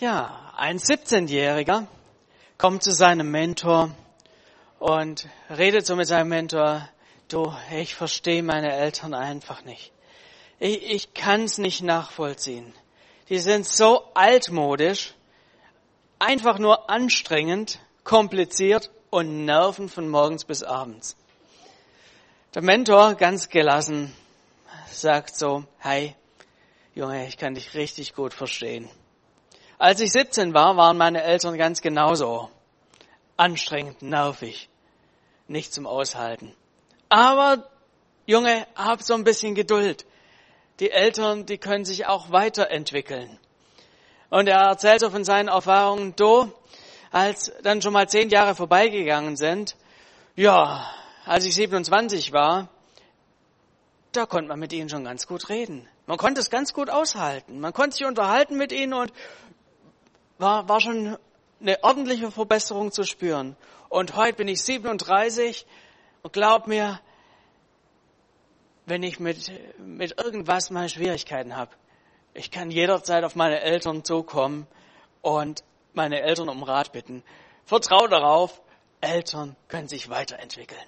Ja, ein 17-Jähriger kommt zu seinem Mentor und redet so mit seinem Mentor, du, ich verstehe meine Eltern einfach nicht. Ich, ich kann es nicht nachvollziehen. Die sind so altmodisch, einfach nur anstrengend, kompliziert und nerven von morgens bis abends. Der Mentor, ganz gelassen, sagt so, hey, Junge, ich kann dich richtig gut verstehen. Als ich 17 war, waren meine Eltern ganz genauso. Anstrengend, nervig, nicht zum Aushalten. Aber, Junge, hab so ein bisschen Geduld. Die Eltern, die können sich auch weiterentwickeln. Und er erzählt so von seinen Erfahrungen, do, als dann schon mal zehn Jahre vorbeigegangen sind, ja, als ich 27 war, da konnte man mit ihnen schon ganz gut reden. Man konnte es ganz gut aushalten. Man konnte sich unterhalten mit ihnen und war, war schon eine ordentliche Verbesserung zu spüren. Und heute bin ich 37 und glaub mir, wenn ich mit, mit irgendwas mal Schwierigkeiten habe, ich kann jederzeit auf meine Eltern zukommen und meine Eltern um Rat bitten. Vertraue darauf, Eltern können sich weiterentwickeln.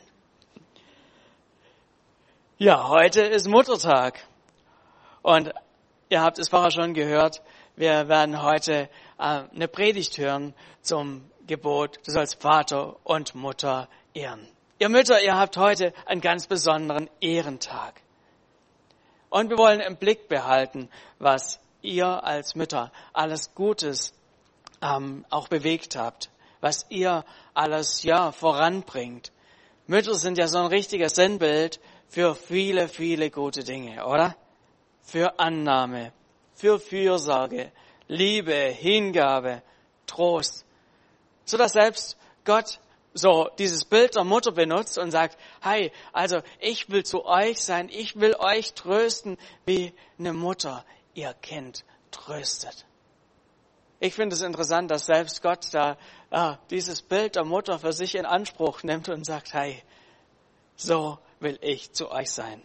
Ja, heute ist Muttertag. Und ihr habt es vorher schon gehört, wir werden heute äh, eine Predigt hören zum Gebot, du sollst Vater und Mutter ehren. Ihr Mütter, ihr habt heute einen ganz besonderen Ehrentag. Und wir wollen im Blick behalten, was ihr als Mütter alles Gutes ähm, auch bewegt habt, was ihr alles ja voranbringt. Mütter sind ja so ein richtiges Sinnbild für viele, viele gute Dinge, oder? Für Annahme, für Fürsorge, Liebe, Hingabe, Trost, so dass selbst Gott so dieses Bild der Mutter benutzt und sagt, hey, also ich will zu euch sein, ich will euch trösten, wie eine Mutter ihr Kind tröstet. Ich finde es interessant, dass selbst Gott da äh, dieses Bild der Mutter für sich in Anspruch nimmt und sagt, hey, so will ich zu euch sein.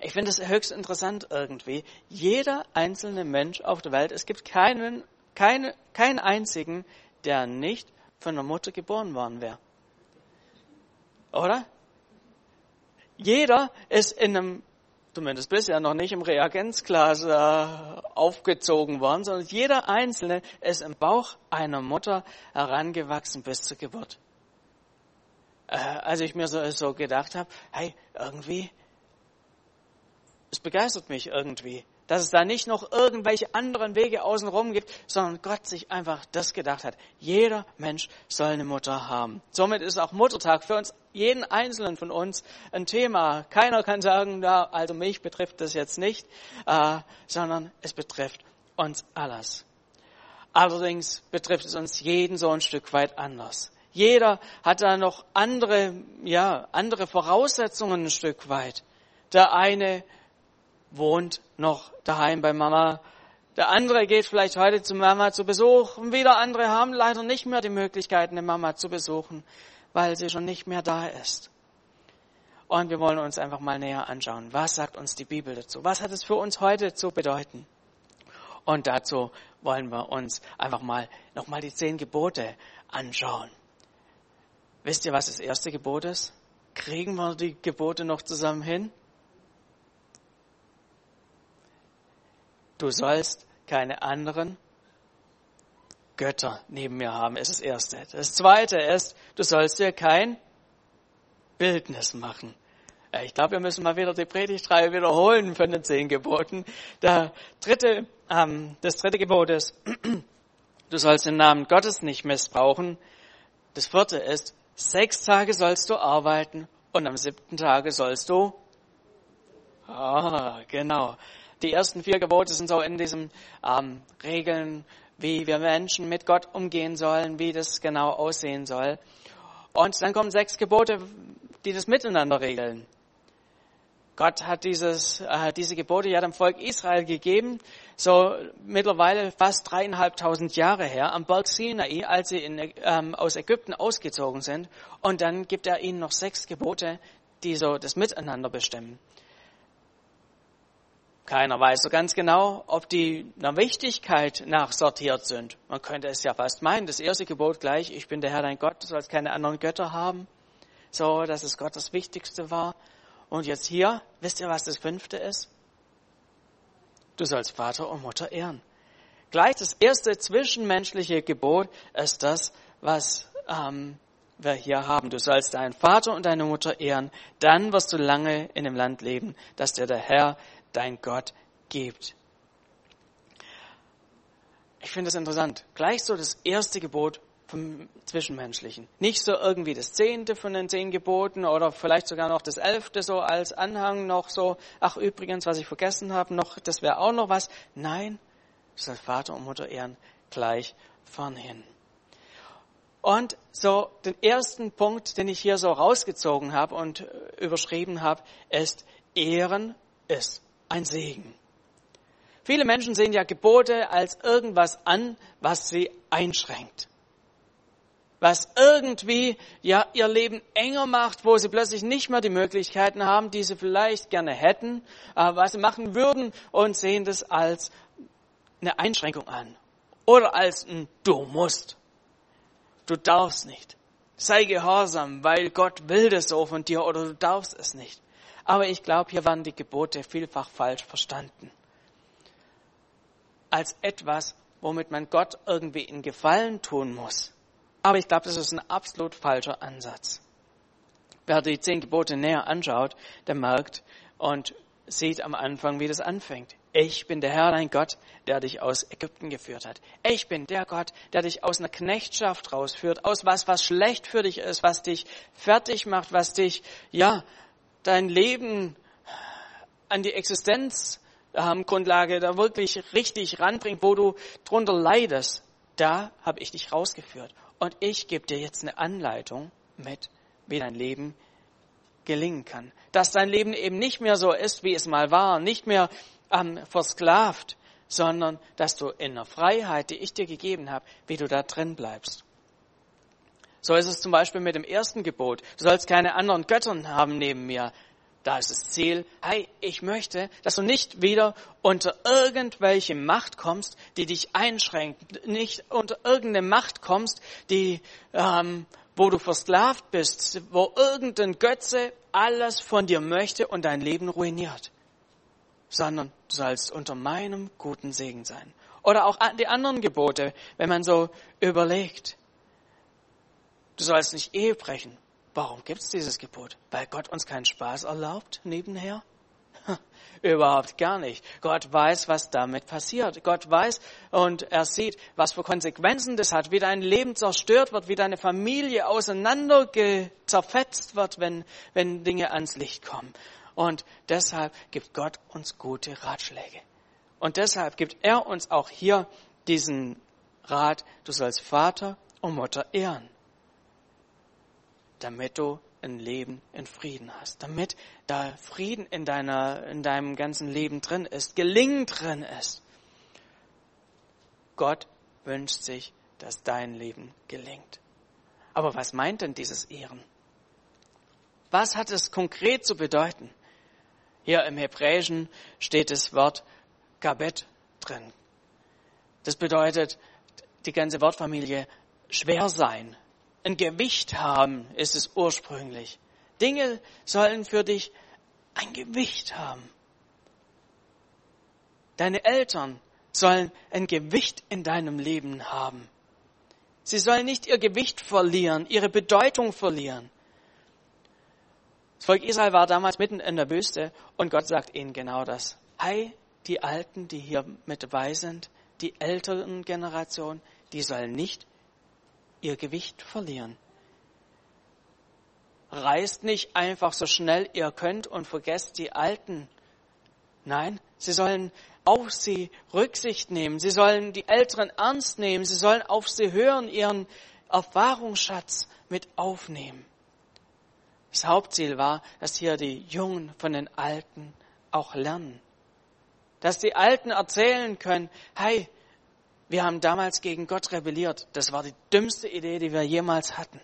Ich finde es höchst interessant irgendwie. Jeder einzelne Mensch auf der Welt, es gibt keinen, keine, keinen einzigen, der nicht von der Mutter geboren worden wäre. Oder? Jeder ist in einem, zumindest bisher noch nicht im Reagenzglas äh, aufgezogen worden, sondern jeder Einzelne ist im Bauch einer Mutter herangewachsen bis zur Geburt äh, als ich mir so, so gedacht habe, hey, irgendwie, es begeistert mich irgendwie, dass es da nicht noch irgendwelche anderen Wege außenrum gibt, sondern Gott sich einfach das gedacht hat. Jeder Mensch soll eine Mutter haben. Somit ist auch Muttertag für uns, jeden Einzelnen von uns, ein Thema. Keiner kann sagen, na, also mich betrifft das jetzt nicht, äh, sondern es betrifft uns alles. Allerdings betrifft es uns jeden so ein Stück weit anders. Jeder hat da noch andere, ja, andere Voraussetzungen ein Stück weit. Der eine wohnt noch daheim bei Mama. Der andere geht vielleicht heute zu Mama zu Besuch. Und wieder andere haben leider nicht mehr die Möglichkeit, eine Mama zu besuchen, weil sie schon nicht mehr da ist. Und wir wollen uns einfach mal näher anschauen. Was sagt uns die Bibel dazu? Was hat es für uns heute zu bedeuten? Und dazu wollen wir uns einfach mal nochmal die zehn Gebote anschauen. Wisst ihr, was das erste Gebot ist? Kriegen wir die Gebote noch zusammen hin? Du sollst keine anderen Götter neben mir haben, ist das erste. Das zweite ist, du sollst dir kein Bildnis machen. Äh, ich glaube, wir müssen mal wieder die Predigtreihe wiederholen von den zehn Geboten. Der dritte, ähm, das dritte Gebot ist, du sollst den Namen Gottes nicht missbrauchen. Das vierte ist, Sechs Tage sollst du arbeiten und am siebten Tage sollst du. Ah, genau. Die ersten vier Gebote sind so in diesen ähm, Regeln, wie wir Menschen mit Gott umgehen sollen, wie das genau aussehen soll. Und dann kommen sechs Gebote, die das miteinander regeln. Gott hat dieses, äh, diese Gebote ja dem Volk Israel gegeben, so mittlerweile fast dreieinhalbtausend Jahre her, am Berg Sinai, als sie in, ähm, aus Ägypten ausgezogen sind. Und dann gibt er ihnen noch sechs Gebote, die so das Miteinander bestimmen. Keiner weiß so ganz genau, ob die einer Wichtigkeit nachsortiert sind. Man könnte es ja fast meinen, das erste Gebot gleich, ich bin der Herr dein Gott, du sollst keine anderen Götter haben. So, dass es Gott das Wichtigste war. Und jetzt hier, wisst ihr, was das fünfte ist? Du sollst Vater und Mutter ehren. Gleich das erste zwischenmenschliche Gebot ist das, was ähm, wir hier haben. Du sollst deinen Vater und deine Mutter ehren, dann wirst du lange in dem Land leben, das dir der Herr, dein Gott gibt. Ich finde es interessant. Gleich so das erste Gebot vom Zwischenmenschlichen. Nicht so irgendwie das zehnte von den zehn Geboten oder vielleicht sogar noch das elfte so als Anhang noch so, ach übrigens, was ich vergessen habe, noch, das wäre auch noch was. Nein, du Vater und Mutter ehren gleich vornhin. Und so den ersten Punkt, den ich hier so rausgezogen habe und überschrieben habe, ist Ehren ist ein Segen. Viele Menschen sehen ja Gebote als irgendwas an, was sie einschränkt. Was irgendwie ja ihr Leben enger macht, wo sie plötzlich nicht mehr die Möglichkeiten haben, die sie vielleicht gerne hätten, äh, was sie machen würden und sehen das als eine Einschränkung an. Oder als ein Du musst. Du darfst nicht. Sei gehorsam, weil Gott will das so von dir oder du darfst es nicht. Aber ich glaube, hier waren die Gebote vielfach falsch verstanden. Als etwas, womit man Gott irgendwie in Gefallen tun muss. Aber ich glaube, das ist ein absolut falscher Ansatz. Wer die zehn Gebote näher anschaut, der merkt und sieht am Anfang, wie das anfängt. Ich bin der Herr, dein Gott, der dich aus Ägypten geführt hat. Ich bin der Gott, der dich aus einer Knechtschaft rausführt, aus was, was schlecht für dich ist, was dich fertig macht, was dich, ja, dein Leben an die Existenzgrundlage ähm, da wirklich richtig ranbringt, wo du drunter leidest, da habe ich dich rausgeführt. Und ich gebe dir jetzt eine Anleitung mit, wie dein Leben gelingen kann. Dass dein Leben eben nicht mehr so ist, wie es mal war, nicht mehr ähm, versklavt, sondern dass du in der Freiheit, die ich dir gegeben habe, wie du da drin bleibst. So ist es zum Beispiel mit dem ersten Gebot. Du sollst keine anderen Göttern haben neben mir. Da ist das Ziel, hey, ich möchte, dass du nicht wieder unter irgendwelche Macht kommst, die dich einschränkt, nicht unter irgendeine Macht kommst, die, ähm, wo du versklavt bist, wo irgendein Götze alles von dir möchte und dein Leben ruiniert, sondern du sollst unter meinem guten Segen sein. Oder auch die anderen Gebote, wenn man so überlegt. Du sollst nicht Ehe brechen. Warum gibt es dieses Gebot? Weil Gott uns keinen Spaß erlaubt nebenher? Überhaupt gar nicht. Gott weiß, was damit passiert. Gott weiß und er sieht, was für Konsequenzen das hat, wie dein Leben zerstört wird, wie deine Familie auseinander zerfetzt wird, wenn, wenn Dinge ans Licht kommen. Und deshalb gibt Gott uns gute Ratschläge. Und deshalb gibt er uns auch hier diesen Rat, du sollst Vater und Mutter ehren damit du ein Leben in Frieden hast, damit da Frieden in deiner, in deinem ganzen Leben drin ist, Gelingen drin ist. Gott wünscht sich, dass dein Leben gelingt. Aber was meint denn dieses Ehren? Was hat es konkret zu bedeuten? Hier im Hebräischen steht das Wort Gabet drin. Das bedeutet die ganze Wortfamilie schwer sein, ein Gewicht haben, ist es ursprünglich. Dinge sollen für dich ein Gewicht haben. Deine Eltern sollen ein Gewicht in deinem Leben haben. Sie sollen nicht ihr Gewicht verlieren, ihre Bedeutung verlieren. Das Volk Israel war damals mitten in der Wüste und Gott sagt ihnen genau das. Hey, die Alten, die hier mit dabei sind, die älteren Generationen, die sollen nicht ihr Gewicht verlieren. Reist nicht einfach so schnell ihr könnt und vergesst die Alten. Nein, sie sollen auf sie Rücksicht nehmen. Sie sollen die Älteren ernst nehmen. Sie sollen auf sie hören, ihren Erfahrungsschatz mit aufnehmen. Das Hauptziel war, dass hier die Jungen von den Alten auch lernen. Dass die Alten erzählen können, hey, wir haben damals gegen Gott rebelliert. Das war die dümmste Idee, die wir jemals hatten.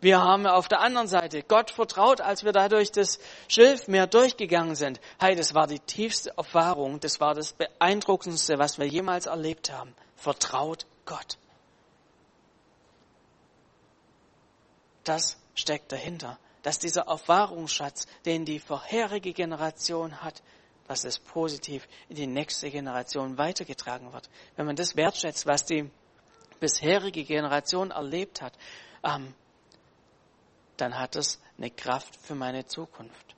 Wir haben auf der anderen Seite Gott vertraut, als wir da durch das Schilfmeer durchgegangen sind. Hey, das war die tiefste Erfahrung, das war das beeindruckendste, was wir jemals erlebt haben. Vertraut Gott. Das steckt dahinter, dass dieser Erfahrungsschatz, den die vorherige Generation hat, dass es positiv in die nächste Generation weitergetragen wird. Wenn man das wertschätzt, was die bisherige Generation erlebt hat, ähm, dann hat es eine Kraft für meine Zukunft.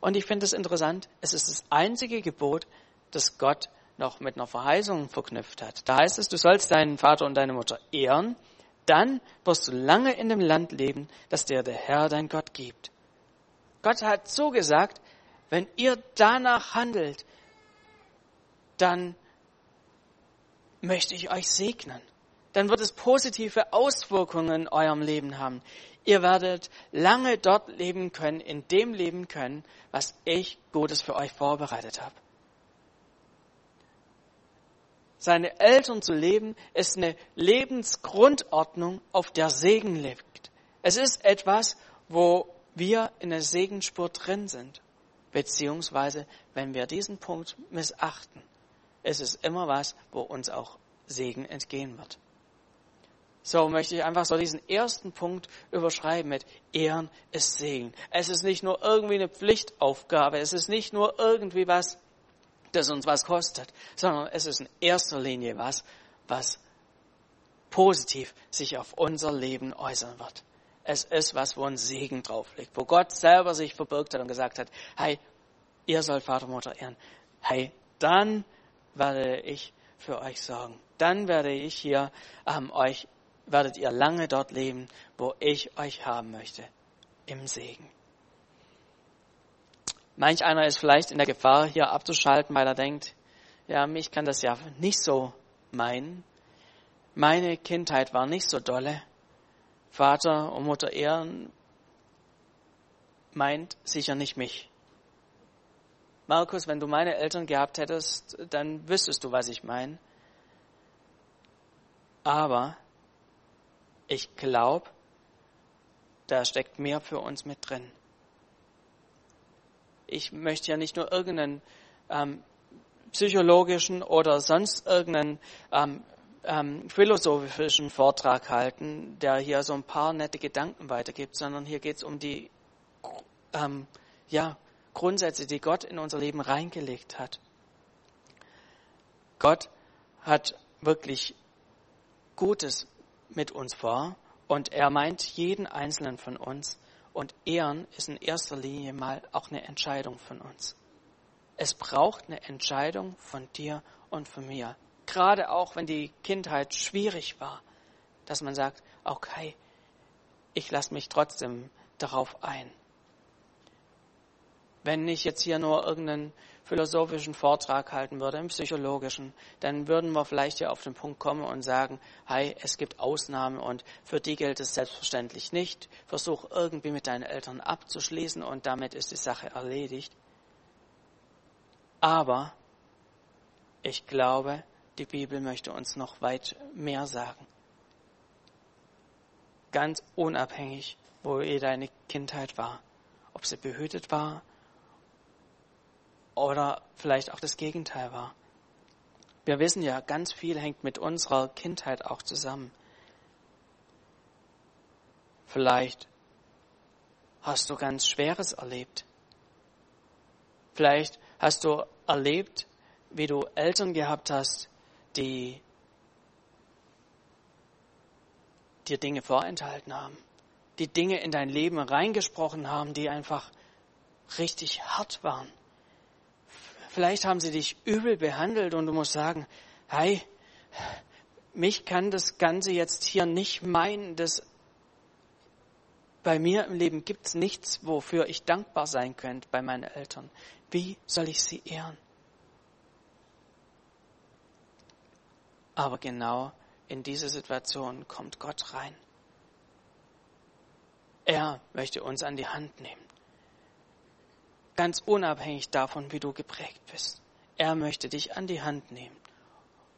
Und ich finde es interessant, es ist das einzige Gebot, das Gott noch mit einer Verheißung verknüpft hat. Da heißt es, du sollst deinen Vater und deine Mutter ehren, dann wirst du lange in dem Land leben, das dir der Herr dein Gott gibt. Gott hat so gesagt, wenn ihr danach handelt, dann möchte ich euch segnen. Dann wird es positive Auswirkungen in eurem Leben haben. Ihr werdet lange dort leben können, in dem leben können, was ich Gutes für euch vorbereitet habe. Seine Eltern zu leben, ist eine Lebensgrundordnung, auf der Segen liegt. Es ist etwas, wo wir in der Segenspur drin sind. Beziehungsweise, wenn wir diesen Punkt missachten, ist es immer was, wo uns auch Segen entgehen wird. So möchte ich einfach so diesen ersten Punkt überschreiben mit Ehren ist Segen. Es ist nicht nur irgendwie eine Pflichtaufgabe, es ist nicht nur irgendwie was, das uns was kostet, sondern es ist in erster Linie was, was positiv sich auf unser Leben äußern wird. Es ist was, wo ein Segen drauf liegt, wo Gott selber sich verbirgt hat und gesagt hat, hey, ihr sollt Vater, Mutter ehren. Hey, dann werde ich für euch sorgen. Dann werde ich hier ähm, euch werdet ihr lange dort leben, wo ich euch haben möchte, im Segen. Manch einer ist vielleicht in der Gefahr, hier abzuschalten, weil er denkt, ja, mich kann das ja nicht so meinen. Meine Kindheit war nicht so dolle. Vater und Mutter Ehren meint sicher nicht mich. Markus, wenn du meine Eltern gehabt hättest, dann wüsstest du, was ich meine. Aber ich glaube, da steckt mehr für uns mit drin. Ich möchte ja nicht nur irgendeinen ähm, psychologischen oder sonst irgendeinen ähm, ähm, philosophischen Vortrag halten, der hier so ein paar nette Gedanken weitergibt, sondern hier geht es um die ähm, ja, Grundsätze, die Gott in unser Leben reingelegt hat. Gott hat wirklich Gutes mit uns vor und er meint jeden einzelnen von uns und Ehren ist in erster Linie mal auch eine Entscheidung von uns. Es braucht eine Entscheidung von dir und von mir. Gerade auch, wenn die Kindheit schwierig war, dass man sagt, okay, ich lasse mich trotzdem darauf ein. Wenn ich jetzt hier nur irgendeinen philosophischen Vortrag halten würde, im psychologischen, dann würden wir vielleicht ja auf den Punkt kommen und sagen, hey, es gibt Ausnahmen und für die gilt es selbstverständlich nicht. Versuch irgendwie mit deinen Eltern abzuschließen und damit ist die Sache erledigt. Aber ich glaube, die Bibel möchte uns noch weit mehr sagen. Ganz unabhängig, wo ihr deine Kindheit war. Ob sie behütet war oder vielleicht auch das Gegenteil war. Wir wissen ja, ganz viel hängt mit unserer Kindheit auch zusammen. Vielleicht hast du ganz Schweres erlebt. Vielleicht hast du erlebt, wie du Eltern gehabt hast, die dir Dinge vorenthalten haben, die Dinge in dein Leben reingesprochen haben, die einfach richtig hart waren. Vielleicht haben sie dich übel behandelt und du musst sagen, hey, mich kann das Ganze jetzt hier nicht meinen, dass bei mir im Leben gibt es nichts, wofür ich dankbar sein könnte bei meinen Eltern. Wie soll ich sie ehren? Aber genau in diese Situation kommt Gott rein. Er möchte uns an die Hand nehmen ganz unabhängig davon, wie du geprägt bist. Er möchte dich an die Hand nehmen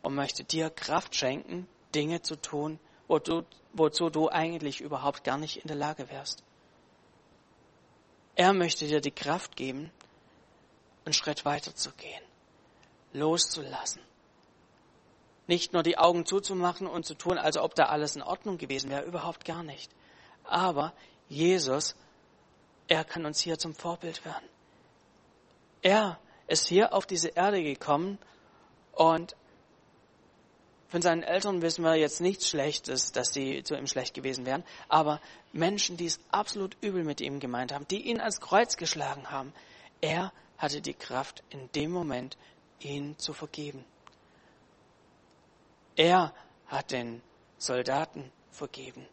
und möchte dir Kraft schenken, Dinge zu tun, wozu, wozu du eigentlich überhaupt gar nicht in der Lage wärst. Er möchte dir die Kraft geben, einen Schritt weiter zu gehen, loszulassen. Nicht nur die Augen zuzumachen und zu tun, als ob da alles in Ordnung gewesen wäre, überhaupt gar nicht. Aber Jesus, er kann uns hier zum Vorbild werden. Er ist hier auf diese Erde gekommen und von seinen Eltern wissen wir jetzt nichts Schlechtes, dass sie zu ihm schlecht gewesen wären, aber Menschen, die es absolut übel mit ihm gemeint haben, die ihn ans Kreuz geschlagen haben, er hatte die Kraft in dem Moment, ihn zu vergeben. Er hat den Soldaten vergeben.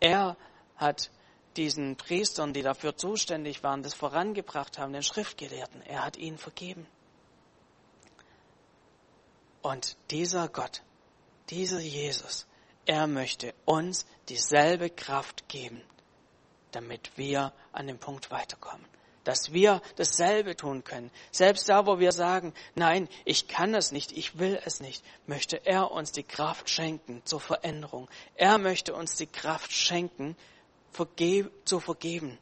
Er hat diesen Priestern, die dafür zuständig waren, das vorangebracht haben, den Schriftgelehrten, er hat ihnen vergeben. Und dieser Gott, dieser Jesus, er möchte uns dieselbe Kraft geben, damit wir an den Punkt weiterkommen. Dass wir dasselbe tun können. Selbst da, wo wir sagen, nein, ich kann es nicht, ich will es nicht, möchte er uns die Kraft schenken zur Veränderung. Er möchte uns die Kraft schenken, zu vergeben.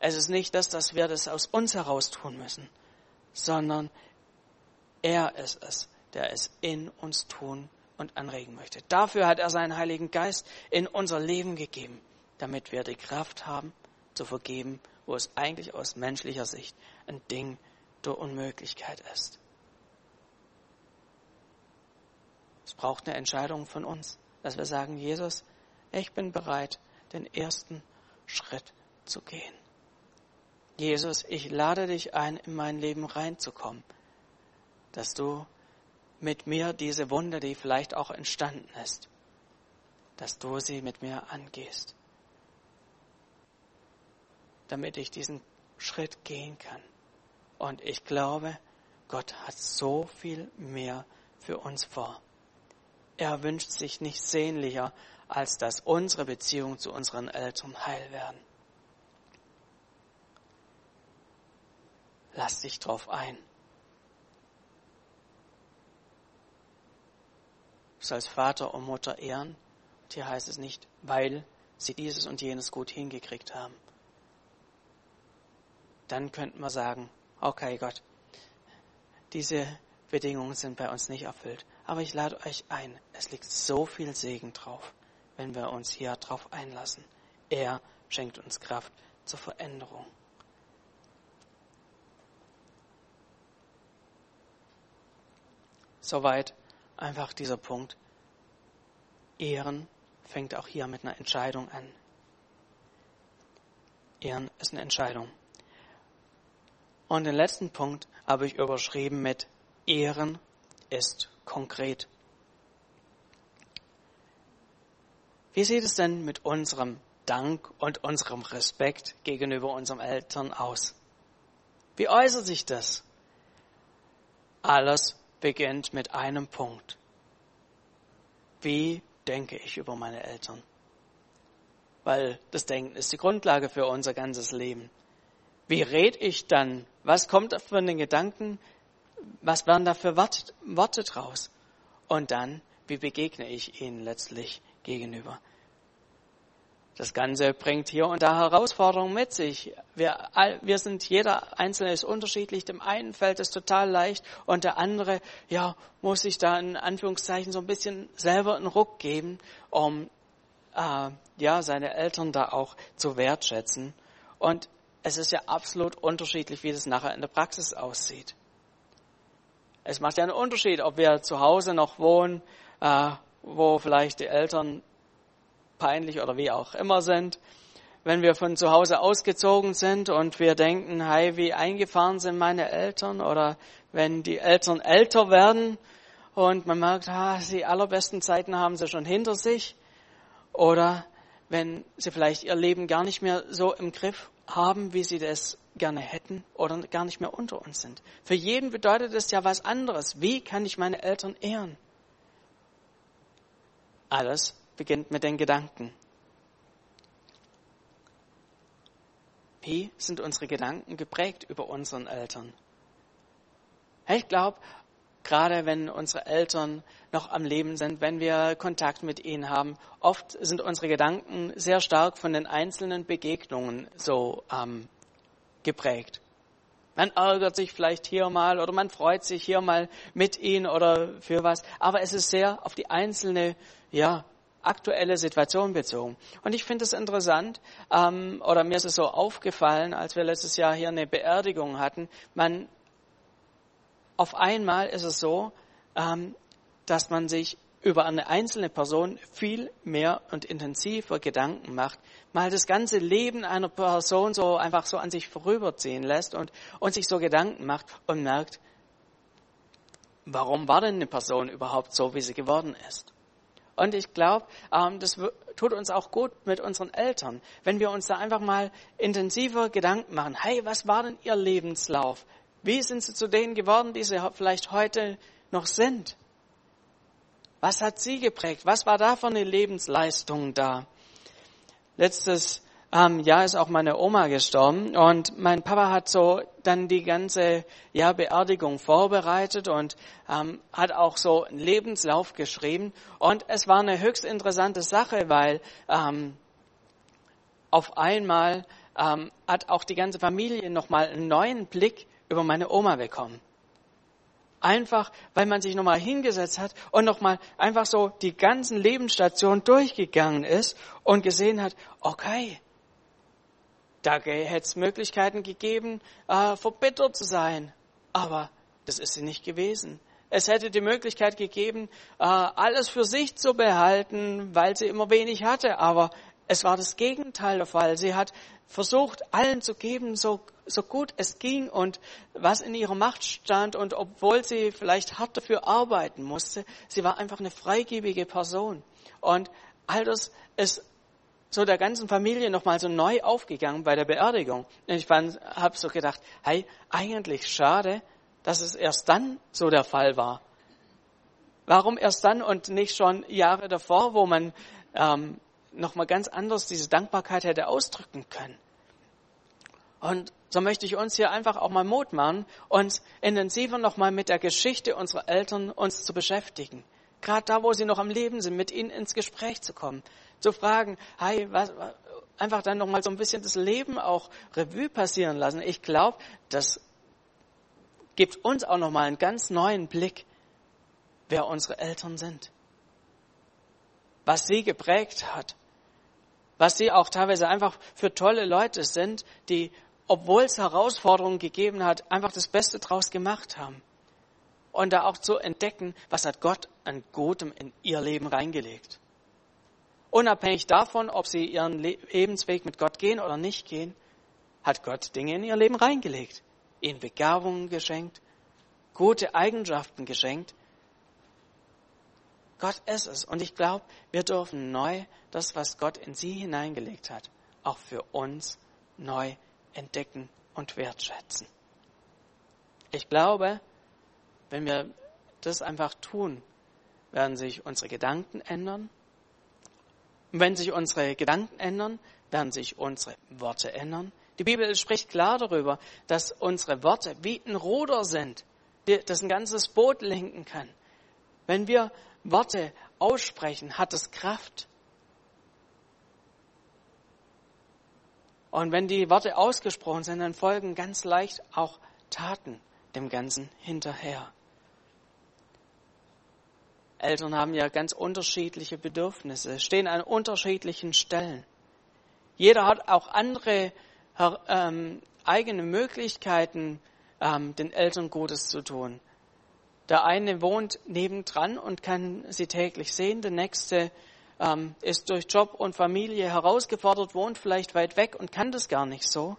Es ist nicht das, dass wir das aus uns heraus tun müssen, sondern er ist es, der es in uns tun und anregen möchte. Dafür hat er seinen Heiligen Geist in unser Leben gegeben, damit wir die Kraft haben, zu vergeben, wo es eigentlich aus menschlicher Sicht ein Ding der Unmöglichkeit ist. Es braucht eine Entscheidung von uns, dass wir sagen, Jesus, ich bin bereit, den ersten Schritt zu gehen. Jesus, ich lade dich ein, in mein Leben reinzukommen, dass du mit mir diese Wunde, die vielleicht auch entstanden ist, dass du sie mit mir angehst, damit ich diesen Schritt gehen kann. Und ich glaube, Gott hat so viel mehr für uns vor. Er wünscht sich nicht sehnlicher, als dass unsere Beziehungen zu unseren Eltern heil werden. Lass dich drauf ein. Du sollst Vater und Mutter ehren. Und hier heißt es nicht, weil sie dieses und jenes gut hingekriegt haben. Dann könnten wir sagen, okay Gott, diese Bedingungen sind bei uns nicht erfüllt. Aber ich lade euch ein, es liegt so viel Segen drauf, wenn wir uns hier drauf einlassen. Er schenkt uns Kraft zur Veränderung. Soweit einfach dieser Punkt. Ehren fängt auch hier mit einer Entscheidung an. Ehren ist eine Entscheidung. Und den letzten Punkt habe ich überschrieben mit Ehren ist konkret. Wie sieht es denn mit unserem Dank und unserem Respekt gegenüber unseren Eltern aus? Wie äußert sich das? Alles beginnt mit einem Punkt. Wie denke ich über meine Eltern? Weil das Denken ist die Grundlage für unser ganzes Leben. Wie rede ich dann? Was kommt von den Gedanken? Was werden da für Worte draus? Und dann, wie begegne ich ihnen letztlich gegenüber? Das Ganze bringt hier und da Herausforderungen mit sich. Wir, wir sind, jeder Einzelne ist unterschiedlich. Dem einen fällt es total leicht und der andere, ja, muss sich da in Anführungszeichen so ein bisschen selber einen Ruck geben, um, äh, ja, seine Eltern da auch zu wertschätzen. Und es ist ja absolut unterschiedlich, wie das nachher in der Praxis aussieht. Es macht ja einen Unterschied, ob wir zu Hause noch wohnen, äh, wo vielleicht die Eltern peinlich oder wie auch immer sind. Wenn wir von zu Hause ausgezogen sind und wir denken, hey, wie eingefahren sind meine Eltern oder wenn die Eltern älter werden und man merkt, ah, die allerbesten Zeiten haben sie schon hinter sich oder wenn sie vielleicht ihr Leben gar nicht mehr so im Griff haben, wie sie das gerne hätten oder gar nicht mehr unter uns sind. Für jeden bedeutet es ja was anderes. Wie kann ich meine Eltern ehren? Alles beginnt mit den Gedanken. Wie sind unsere Gedanken geprägt über unseren Eltern? Ich glaube, gerade wenn unsere Eltern noch am Leben sind, wenn wir Kontakt mit ihnen haben. Oft sind unsere Gedanken sehr stark von den einzelnen Begegnungen so ähm, geprägt. Man ärgert sich vielleicht hier mal oder man freut sich hier mal mit ihnen oder für was, aber es ist sehr auf die einzelne, ja, aktuelle Situation bezogen. Und ich finde es interessant, ähm, oder mir ist es so aufgefallen, als wir letztes Jahr hier eine Beerdigung hatten, man auf einmal ist es so, ähm, dass man sich über eine einzelne Person viel mehr und intensiver Gedanken macht, mal das ganze Leben einer Person so einfach so an sich vorüberziehen lässt und, und sich so Gedanken macht und merkt, warum war denn eine Person überhaupt so, wie sie geworden ist? Und ich glaube, ähm, das tut uns auch gut mit unseren Eltern, wenn wir uns da einfach mal intensiver Gedanken machen. Hey, was war denn ihr Lebenslauf? Wie sind sie zu denen geworden, die sie vielleicht heute noch sind? Was hat sie geprägt? Was war da für eine Lebensleistung da? Letztes ähm, Jahr ist auch meine Oma gestorben und mein Papa hat so dann die ganze ja, Beerdigung vorbereitet und ähm, hat auch so einen Lebenslauf geschrieben und es war eine höchst interessante Sache, weil ähm, auf einmal ähm, hat auch die ganze Familie nochmal einen neuen Blick über meine Oma bekommen. Einfach, weil man sich nochmal hingesetzt hat und nochmal einfach so die ganzen Lebensstationen durchgegangen ist und gesehen hat, okay, da hätte es Möglichkeiten gegeben, äh, verbittert zu sein. Aber das ist sie nicht gewesen. Es hätte die Möglichkeit gegeben, äh, alles für sich zu behalten, weil sie immer wenig hatte. Aber es war das Gegenteil der Fall. Sie hat versucht, allen zu geben, so, so gut es ging und was in ihrer Macht stand. Und obwohl sie vielleicht hart dafür arbeiten musste, sie war einfach eine freigebige Person. Und all das ist so der ganzen Familie nochmal so neu aufgegangen bei der Beerdigung. Und ich habe so gedacht, hey, eigentlich schade, dass es erst dann so der Fall war. Warum erst dann und nicht schon Jahre davor, wo man ähm, nochmal ganz anders diese Dankbarkeit hätte ausdrücken können. Und so möchte ich uns hier einfach auch mal Mut machen, uns intensiver nochmal mit der Geschichte unserer Eltern uns zu beschäftigen. Gerade da, wo sie noch am Leben sind, mit ihnen ins Gespräch zu kommen, zu fragen, hey, was, einfach dann nochmal so ein bisschen das Leben auch Revue passieren lassen. Ich glaube, das gibt uns auch nochmal einen ganz neuen Blick, wer unsere Eltern sind. Was sie geprägt hat was sie auch teilweise einfach für tolle Leute sind, die, obwohl es Herausforderungen gegeben hat, einfach das Beste draus gemacht haben. Und da auch zu entdecken, was hat Gott an Gutem in ihr Leben reingelegt. Unabhängig davon, ob sie ihren Lebensweg mit Gott gehen oder nicht gehen, hat Gott Dinge in ihr Leben reingelegt, ihnen Begabungen geschenkt, gute Eigenschaften geschenkt, Gott ist es. Und ich glaube, wir dürfen neu das, was Gott in sie hineingelegt hat, auch für uns neu entdecken und wertschätzen. Ich glaube, wenn wir das einfach tun, werden sich unsere Gedanken ändern. Und wenn sich unsere Gedanken ändern, werden sich unsere Worte ändern. Die Bibel spricht klar darüber, dass unsere Worte wie ein Ruder sind, das ein ganzes Boot lenken kann. Wenn wir Worte aussprechen, hat es Kraft. Und wenn die Worte ausgesprochen sind, dann folgen ganz leicht auch Taten dem Ganzen hinterher. Eltern haben ja ganz unterschiedliche Bedürfnisse, stehen an unterschiedlichen Stellen. Jeder hat auch andere ähm, eigene Möglichkeiten, ähm, den Eltern Gutes zu tun. Der eine wohnt nebendran und kann sie täglich sehen. Der nächste ähm, ist durch Job und Familie herausgefordert, wohnt vielleicht weit weg und kann das gar nicht so.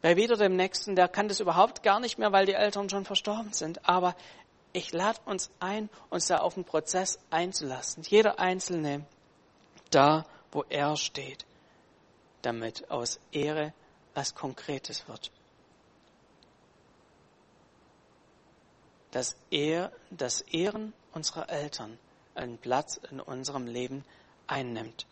Bei wieder dem nächsten, der kann das überhaupt gar nicht mehr, weil die Eltern schon verstorben sind. Aber ich lade uns ein, uns da auf den Prozess einzulassen. Jeder Einzelne da, wo er steht, damit aus Ehre was Konkretes wird. Dass er das Ehren unserer Eltern einen Platz in unserem Leben einnimmt.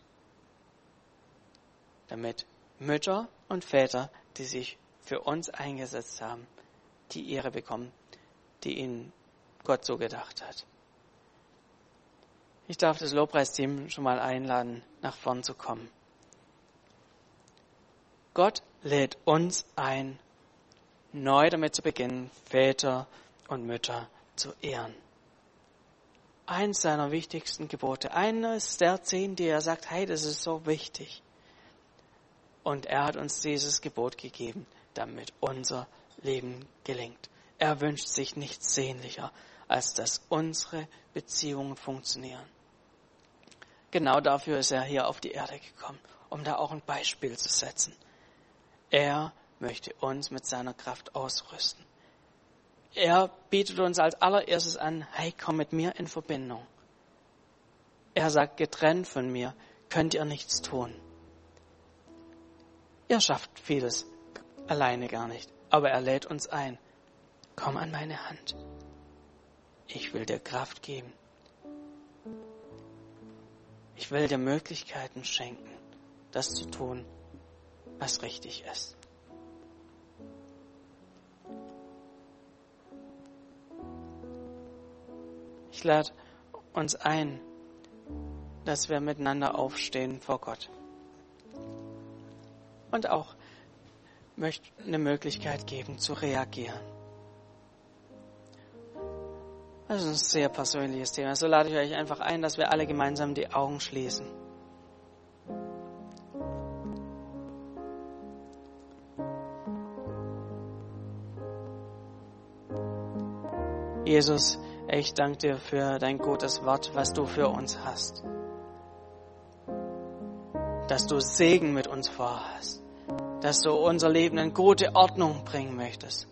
Damit Mütter und Väter, die sich für uns eingesetzt haben, die Ehre bekommen, die ihnen Gott so gedacht hat. Ich darf das Lobpreisteam schon mal einladen, nach vorn zu kommen. Gott lädt uns ein, neu damit zu beginnen, Väter und Mütter zu ehren. Eins seiner wichtigsten Gebote, eines der zehn, die er sagt, hey, das ist so wichtig. Und er hat uns dieses Gebot gegeben, damit unser Leben gelingt. Er wünscht sich nichts sehnlicher, als dass unsere Beziehungen funktionieren. Genau dafür ist er hier auf die Erde gekommen, um da auch ein Beispiel zu setzen. Er möchte uns mit seiner Kraft ausrüsten. Er bietet uns als allererstes an, hey, komm mit mir in Verbindung. Er sagt, getrennt von mir könnt ihr nichts tun. Er schafft vieles alleine gar nicht, aber er lädt uns ein. Komm an meine Hand. Ich will dir Kraft geben. Ich will dir Möglichkeiten schenken, das zu tun, was richtig ist. Lade uns ein, dass wir miteinander aufstehen vor Gott. Und auch möchte eine Möglichkeit geben zu reagieren. Das ist ein sehr persönliches Thema. So lade ich euch einfach ein, dass wir alle gemeinsam die Augen schließen. Jesus, ich danke dir für dein gutes Wort, was du für uns hast. Dass du Segen mit uns vorhast. Dass du unser Leben in gute Ordnung bringen möchtest.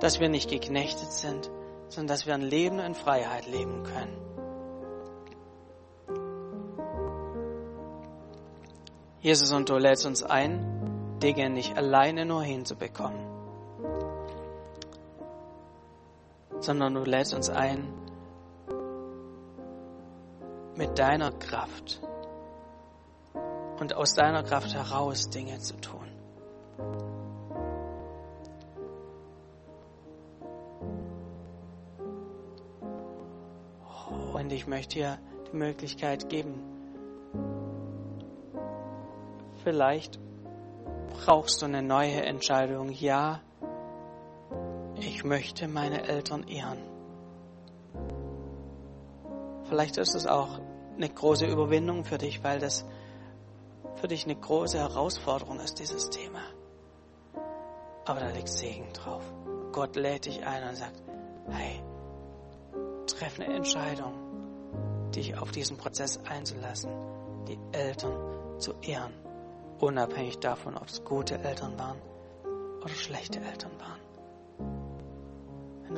Dass wir nicht geknechtet sind, sondern dass wir ein Leben in Freiheit leben können. Jesus, und du lädst uns ein, Dinge nicht alleine nur hinzubekommen, sondern du lädst uns ein, mit deiner Kraft und aus deiner Kraft heraus Dinge zu tun. Und ich möchte dir die Möglichkeit geben, vielleicht brauchst du eine neue Entscheidung. Ja, ich möchte meine Eltern ehren. Vielleicht ist es auch eine große Überwindung für dich, weil das für dich eine große Herausforderung ist, dieses Thema. Aber da liegt Segen drauf. Gott lädt dich ein und sagt, hey, treff eine Entscheidung, dich auf diesen Prozess einzulassen, die Eltern zu ehren, unabhängig davon, ob es gute Eltern waren oder schlechte Eltern waren.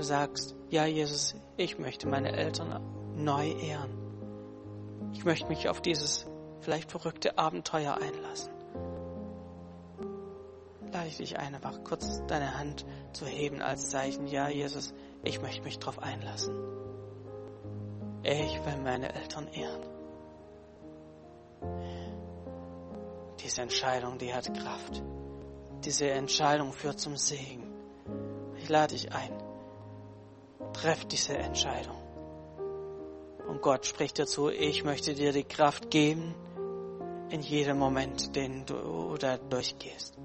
Du sagst, ja Jesus, ich möchte meine Eltern neu ehren. Ich möchte mich auf dieses vielleicht verrückte Abenteuer einlassen. Lade ich dich ein, einfach kurz deine Hand zu heben als Zeichen, ja Jesus, ich möchte mich darauf einlassen. Ich will meine Eltern ehren. Diese Entscheidung, die hat Kraft. Diese Entscheidung führt zum Segen. Ich lade dich ein treff diese Entscheidung. Und Gott spricht dazu, ich möchte dir die Kraft geben in jedem Moment, den du da durchgehst.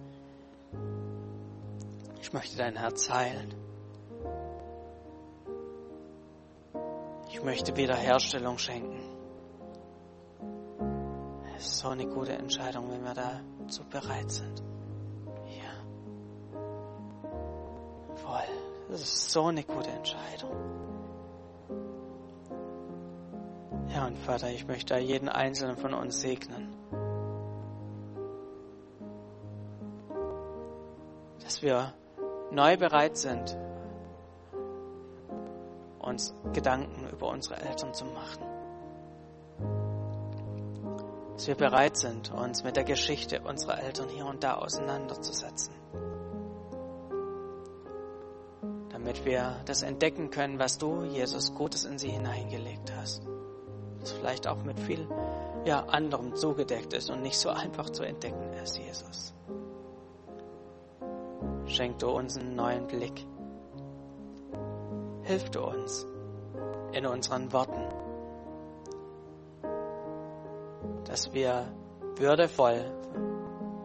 Ich möchte dein Herz heilen. Ich möchte Wiederherstellung schenken. Es ist so eine gute Entscheidung, wenn wir dazu bereit sind. Das ist so eine gute Entscheidung. Ja, und Vater, ich möchte jeden einzelnen von uns segnen. Dass wir neu bereit sind, uns Gedanken über unsere Eltern zu machen. Dass wir bereit sind, uns mit der Geschichte unserer Eltern hier und da auseinanderzusetzen. Damit wir das entdecken können, was du, Jesus, Gutes in sie hineingelegt hast. Das vielleicht auch mit viel ja, anderem zugedeckt ist und nicht so einfach zu entdecken ist, Jesus. Schenk du uns einen neuen Blick. hilf du uns in unseren Worten, dass wir würdevoll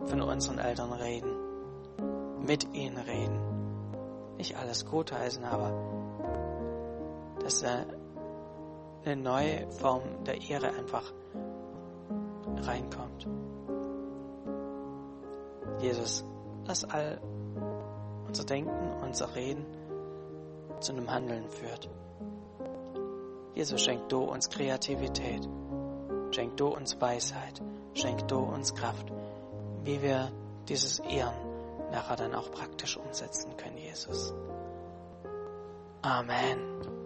von unseren Eltern reden, mit ihnen reden, nicht alles gutheißen, aber dass eine neue Form der Ehre einfach reinkommt. Jesus, lass all unser Denken, unser Reden zu einem Handeln führt. Jesus, schenk du uns Kreativität, schenk du uns Weisheit, schenk du uns Kraft, wie wir dieses Ehren nachher dann auch praktisch umsetzen können, Jesus. Amen.